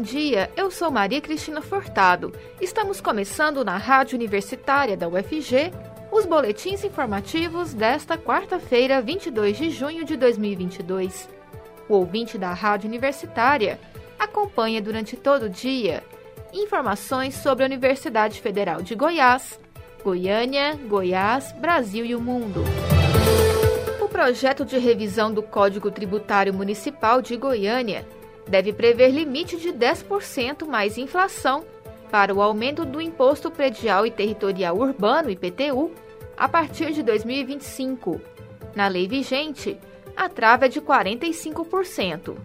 bom dia. Eu sou Maria Cristina Furtado. Estamos começando na Rádio Universitária da UFG os boletins informativos desta quarta-feira, 22 de junho de 2022. O ouvinte da Rádio Universitária acompanha durante todo o dia informações sobre a Universidade Federal de Goiás, Goiânia, Goiás, Brasil e o mundo. O projeto de revisão do Código Tributário Municipal de Goiânia deve prever limite de 10% mais inflação para o aumento do Imposto Predial e Territorial Urbano, IPTU, a partir de 2025. Na lei vigente, a trava é de 45%.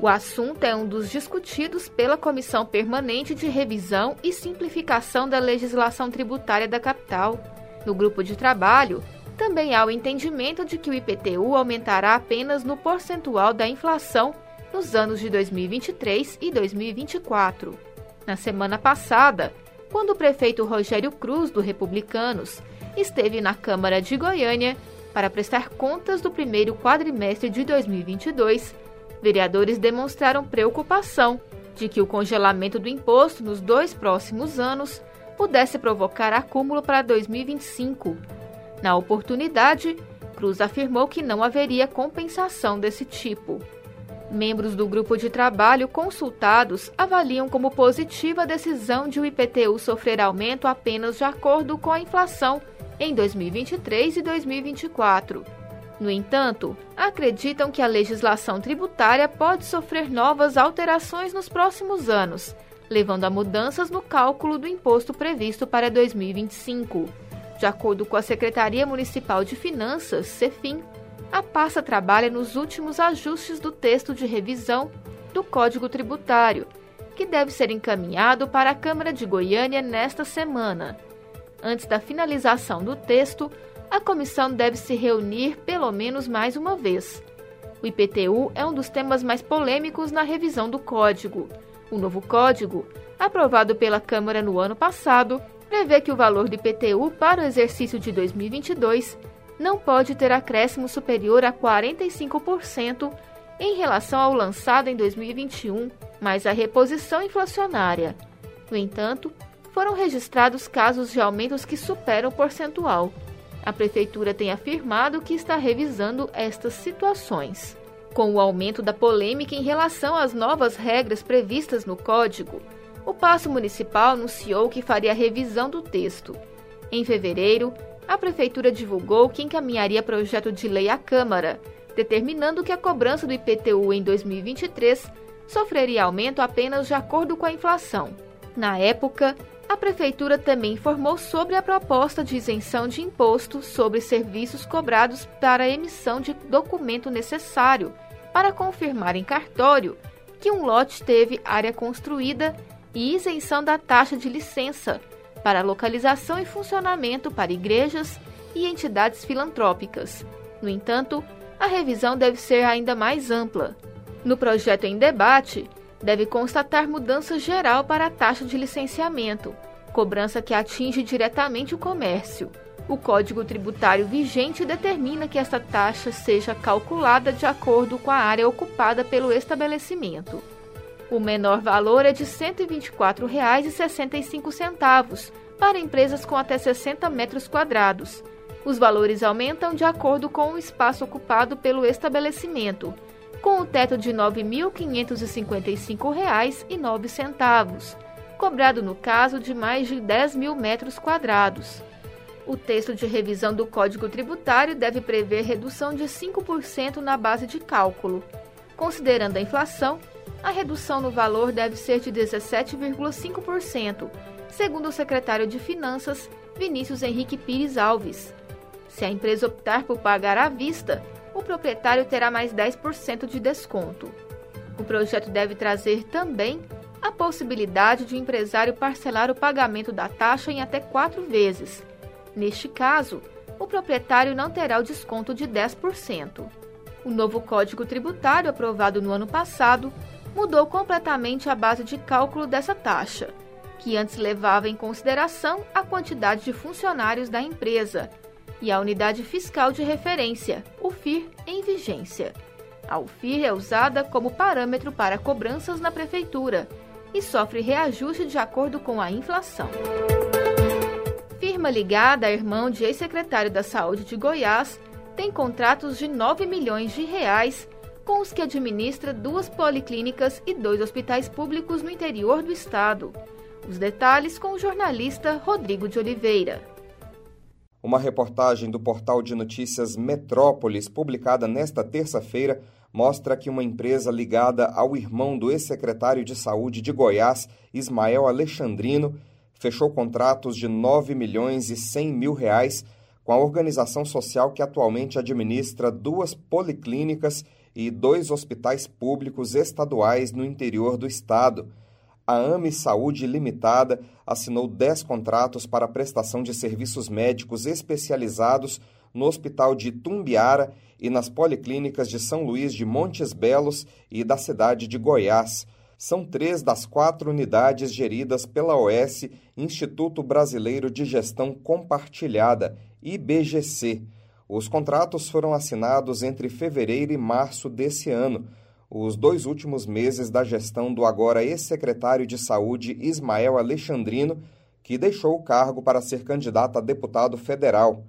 O assunto é um dos discutidos pela Comissão Permanente de Revisão e Simplificação da Legislação Tributária da Capital. No grupo de trabalho, também há o entendimento de que o IPTU aumentará apenas no percentual da inflação nos anos de 2023 e 2024. Na semana passada, quando o prefeito Rogério Cruz, do Republicanos, esteve na Câmara de Goiânia para prestar contas do primeiro quadrimestre de 2022, vereadores demonstraram preocupação de que o congelamento do imposto nos dois próximos anos pudesse provocar acúmulo para 2025. Na oportunidade, Cruz afirmou que não haveria compensação desse tipo. Membros do grupo de trabalho consultados avaliam como positiva a decisão de o IPTU sofrer aumento apenas de acordo com a inflação em 2023 e 2024. No entanto, acreditam que a legislação tributária pode sofrer novas alterações nos próximos anos, levando a mudanças no cálculo do imposto previsto para 2025. De acordo com a Secretaria Municipal de Finanças, CEFIM, a pasta trabalha nos últimos ajustes do texto de revisão do Código Tributário, que deve ser encaminhado para a Câmara de Goiânia nesta semana. Antes da finalização do texto, a comissão deve se reunir pelo menos mais uma vez. O IPTU é um dos temas mais polêmicos na revisão do código. O novo código, aprovado pela Câmara no ano passado, prevê que o valor do IPTU para o exercício de 2022 não pode ter acréscimo superior a 45% em relação ao lançado em 2021, mais a reposição inflacionária. No entanto, foram registrados casos de aumentos que superam o percentual. A Prefeitura tem afirmado que está revisando estas situações. Com o aumento da polêmica em relação às novas regras previstas no Código, o Paço Municipal anunciou que faria revisão do texto. Em fevereiro, a Prefeitura divulgou que encaminharia projeto de lei à Câmara, determinando que a cobrança do IPTU em 2023 sofreria aumento apenas de acordo com a inflação. Na época, a Prefeitura também informou sobre a proposta de isenção de imposto sobre serviços cobrados para a emissão de documento necessário para confirmar em cartório que um lote teve área construída e isenção da taxa de licença para localização e funcionamento para igrejas e entidades filantrópicas. No entanto, a revisão deve ser ainda mais ampla. No projeto em debate, deve constatar mudança geral para a taxa de licenciamento, cobrança que atinge diretamente o comércio. O Código Tributário vigente determina que esta taxa seja calculada de acordo com a área ocupada pelo estabelecimento. O menor valor é de R$ 124,65 para empresas com até 60 metros quadrados. Os valores aumentam de acordo com o espaço ocupado pelo estabelecimento, com o teto de R$ 9.555,09, cobrado no caso de mais de 10 mil metros quadrados. O texto de revisão do Código Tributário deve prever redução de 5% na base de cálculo. Considerando a inflação, a redução no valor deve ser de 17,5%, segundo o secretário de Finanças, Vinícius Henrique Pires Alves. Se a empresa optar por pagar à vista, o proprietário terá mais 10% de desconto. O projeto deve trazer também a possibilidade de o empresário parcelar o pagamento da taxa em até quatro vezes. Neste caso, o proprietário não terá o desconto de 10%. O novo Código Tributário, aprovado no ano passado, mudou completamente a base de cálculo dessa taxa, que antes levava em consideração a quantidade de funcionários da empresa e a unidade fiscal de referência, o FIR, em vigência. A UFIR é usada como parâmetro para cobranças na prefeitura e sofre reajuste de acordo com a inflação. Firma ligada a irmão de ex-secretário da Saúde de Goiás tem contratos de 9 milhões de reais com os que administra duas policlínicas e dois hospitais públicos no interior do estado. Os detalhes com o jornalista Rodrigo de Oliveira. Uma reportagem do portal de notícias Metrópolis, publicada nesta terça-feira, mostra que uma empresa ligada ao irmão do ex-secretário de Saúde de Goiás, Ismael Alexandrino, fechou contratos de 9 milhões e 100 mil reais com a organização social que atualmente administra duas policlínicas e dois hospitais públicos estaduais no interior do estado. A AME Saúde Limitada assinou 10 contratos para prestação de serviços médicos especializados no Hospital de Tumbiara e nas policlínicas de São Luís de Montes Belos e da cidade de Goiás. São três das quatro unidades geridas pela OS, Instituto Brasileiro de Gestão Compartilhada, IBGC. Os contratos foram assinados entre fevereiro e março desse ano, os dois últimos meses da gestão do agora ex-secretário de Saúde Ismael Alexandrino, que deixou o cargo para ser candidato a deputado federal.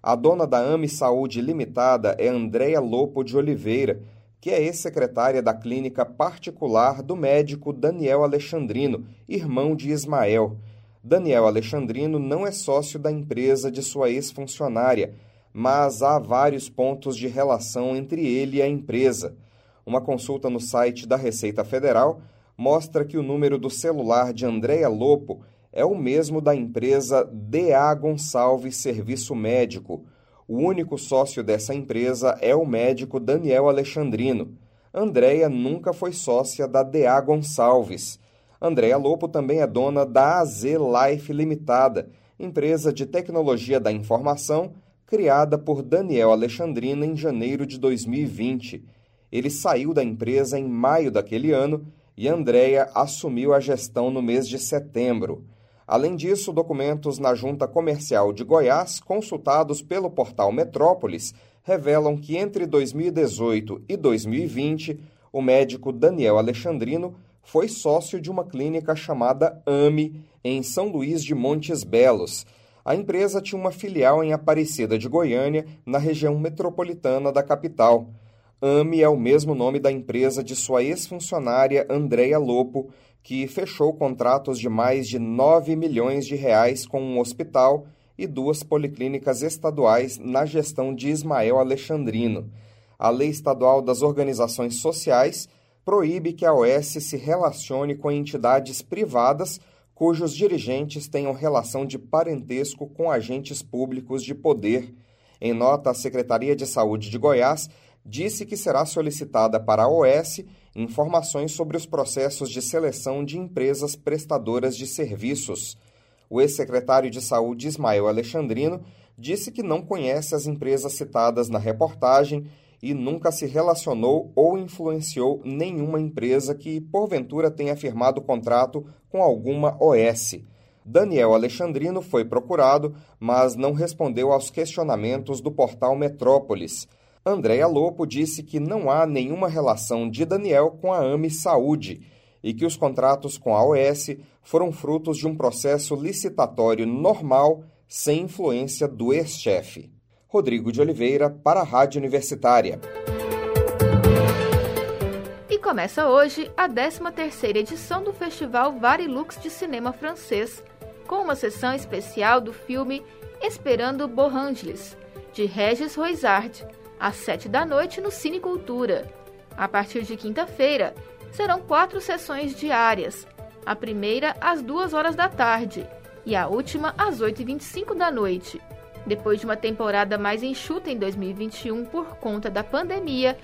A dona da AME Saúde Limitada é Andréia Lopo de Oliveira, que é ex-secretária da clínica particular do médico Daniel Alexandrino, irmão de Ismael. Daniel Alexandrino não é sócio da empresa de sua ex-funcionária, mas há vários pontos de relação entre ele e a empresa. Uma consulta no site da Receita Federal mostra que o número do celular de Andréia Lopo é o mesmo da empresa DA Gonçalves Serviço Médico. O único sócio dessa empresa é o médico Daniel Alexandrino. Andréia nunca foi sócia da DA Gonçalves. Andréia Lopo também é dona da AZ Life Limitada, empresa de tecnologia da informação criada por Daniel Alexandrino em janeiro de 2020. Ele saiu da empresa em maio daquele ano e Andréia assumiu a gestão no mês de setembro. Além disso, documentos na Junta Comercial de Goiás, consultados pelo portal Metrópolis, revelam que entre 2018 e 2020, o médico Daniel Alexandrino foi sócio de uma clínica chamada AME, em São Luís de Montes Belos. A empresa tinha uma filial em Aparecida de Goiânia, na região metropolitana da capital. AME é o mesmo nome da empresa de sua ex-funcionária Andréia Lopo, que fechou contratos de mais de 9 milhões de reais com um hospital e duas policlínicas estaduais na gestão de Ismael Alexandrino. A Lei Estadual das Organizações Sociais proíbe que a OS se relacione com entidades privadas cujos dirigentes tenham relação de parentesco com agentes públicos de poder. Em nota, a Secretaria de Saúde de Goiás disse que será solicitada para a OS informações sobre os processos de seleção de empresas prestadoras de serviços. O ex-secretário de Saúde Ismael Alexandrino disse que não conhece as empresas citadas na reportagem e nunca se relacionou ou influenciou nenhuma empresa que, porventura, tenha firmado contrato com alguma OS. Daniel Alexandrino foi procurado, mas não respondeu aos questionamentos do portal Metrópolis. Andréa Lopo disse que não há nenhuma relação de Daniel com a AME Saúde e que os contratos com a OS foram frutos de um processo licitatório normal sem influência do ex-chefe. Rodrigo de Oliveira, para a Rádio Universitária. E começa hoje a 13ª edição do Festival Varilux de Cinema Francês, com uma sessão especial do filme Esperando Borangeles, de Regis Roisard, às 7 da noite no Cine Cultura. A partir de quinta-feira, serão quatro sessões diárias. A primeira às 2 horas da tarde e a última às 8h25 da noite. Depois de uma temporada mais enxuta em 2021 por conta da pandemia,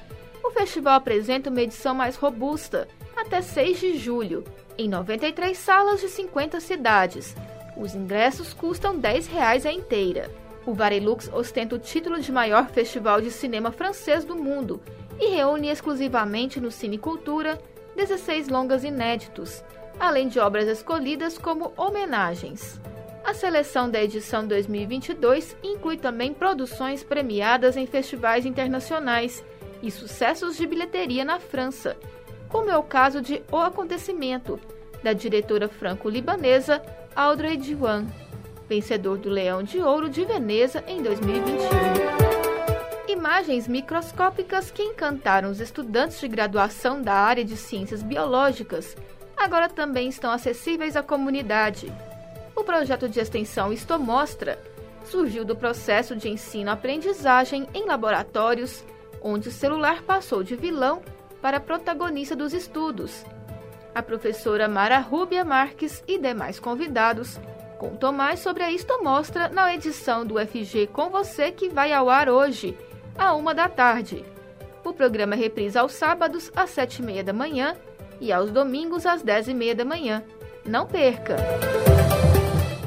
o festival apresenta uma edição mais robusta, até 6 de julho, em 93 salas de 50 cidades. Os ingressos custam R$ 10 a inteira. O Varilux ostenta o título de maior festival de cinema francês do mundo e reúne exclusivamente no Cine Cultura 16 longas inéditos, além de obras escolhidas como homenagens. A seleção da edição 2022 inclui também produções premiadas em festivais internacionais e sucessos de bilheteria na França, como é o caso de O Acontecimento, da diretora franco-libanesa Audrey Diwan, vencedor do Leão de Ouro de Veneza em 2021. Imagens microscópicas que encantaram os estudantes de graduação da área de ciências biológicas agora também estão acessíveis à comunidade. O projeto de extensão Isto Mostra surgiu do processo de ensino-aprendizagem em laboratórios, onde o celular passou de vilão para protagonista dos estudos. A professora Mara Rúbia Marques e demais convidados contou mais sobre a Isto Mostra na edição do FG Com Você que vai ao ar hoje, à uma da tarde. O programa reprisa aos sábados às sete e meia da manhã e aos domingos às dez e meia da manhã. Não perca!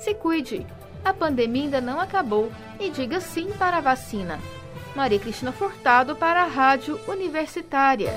Se cuide, a pandemia ainda não acabou e diga sim para a vacina. Maria Cristina Furtado para a Rádio Universitária.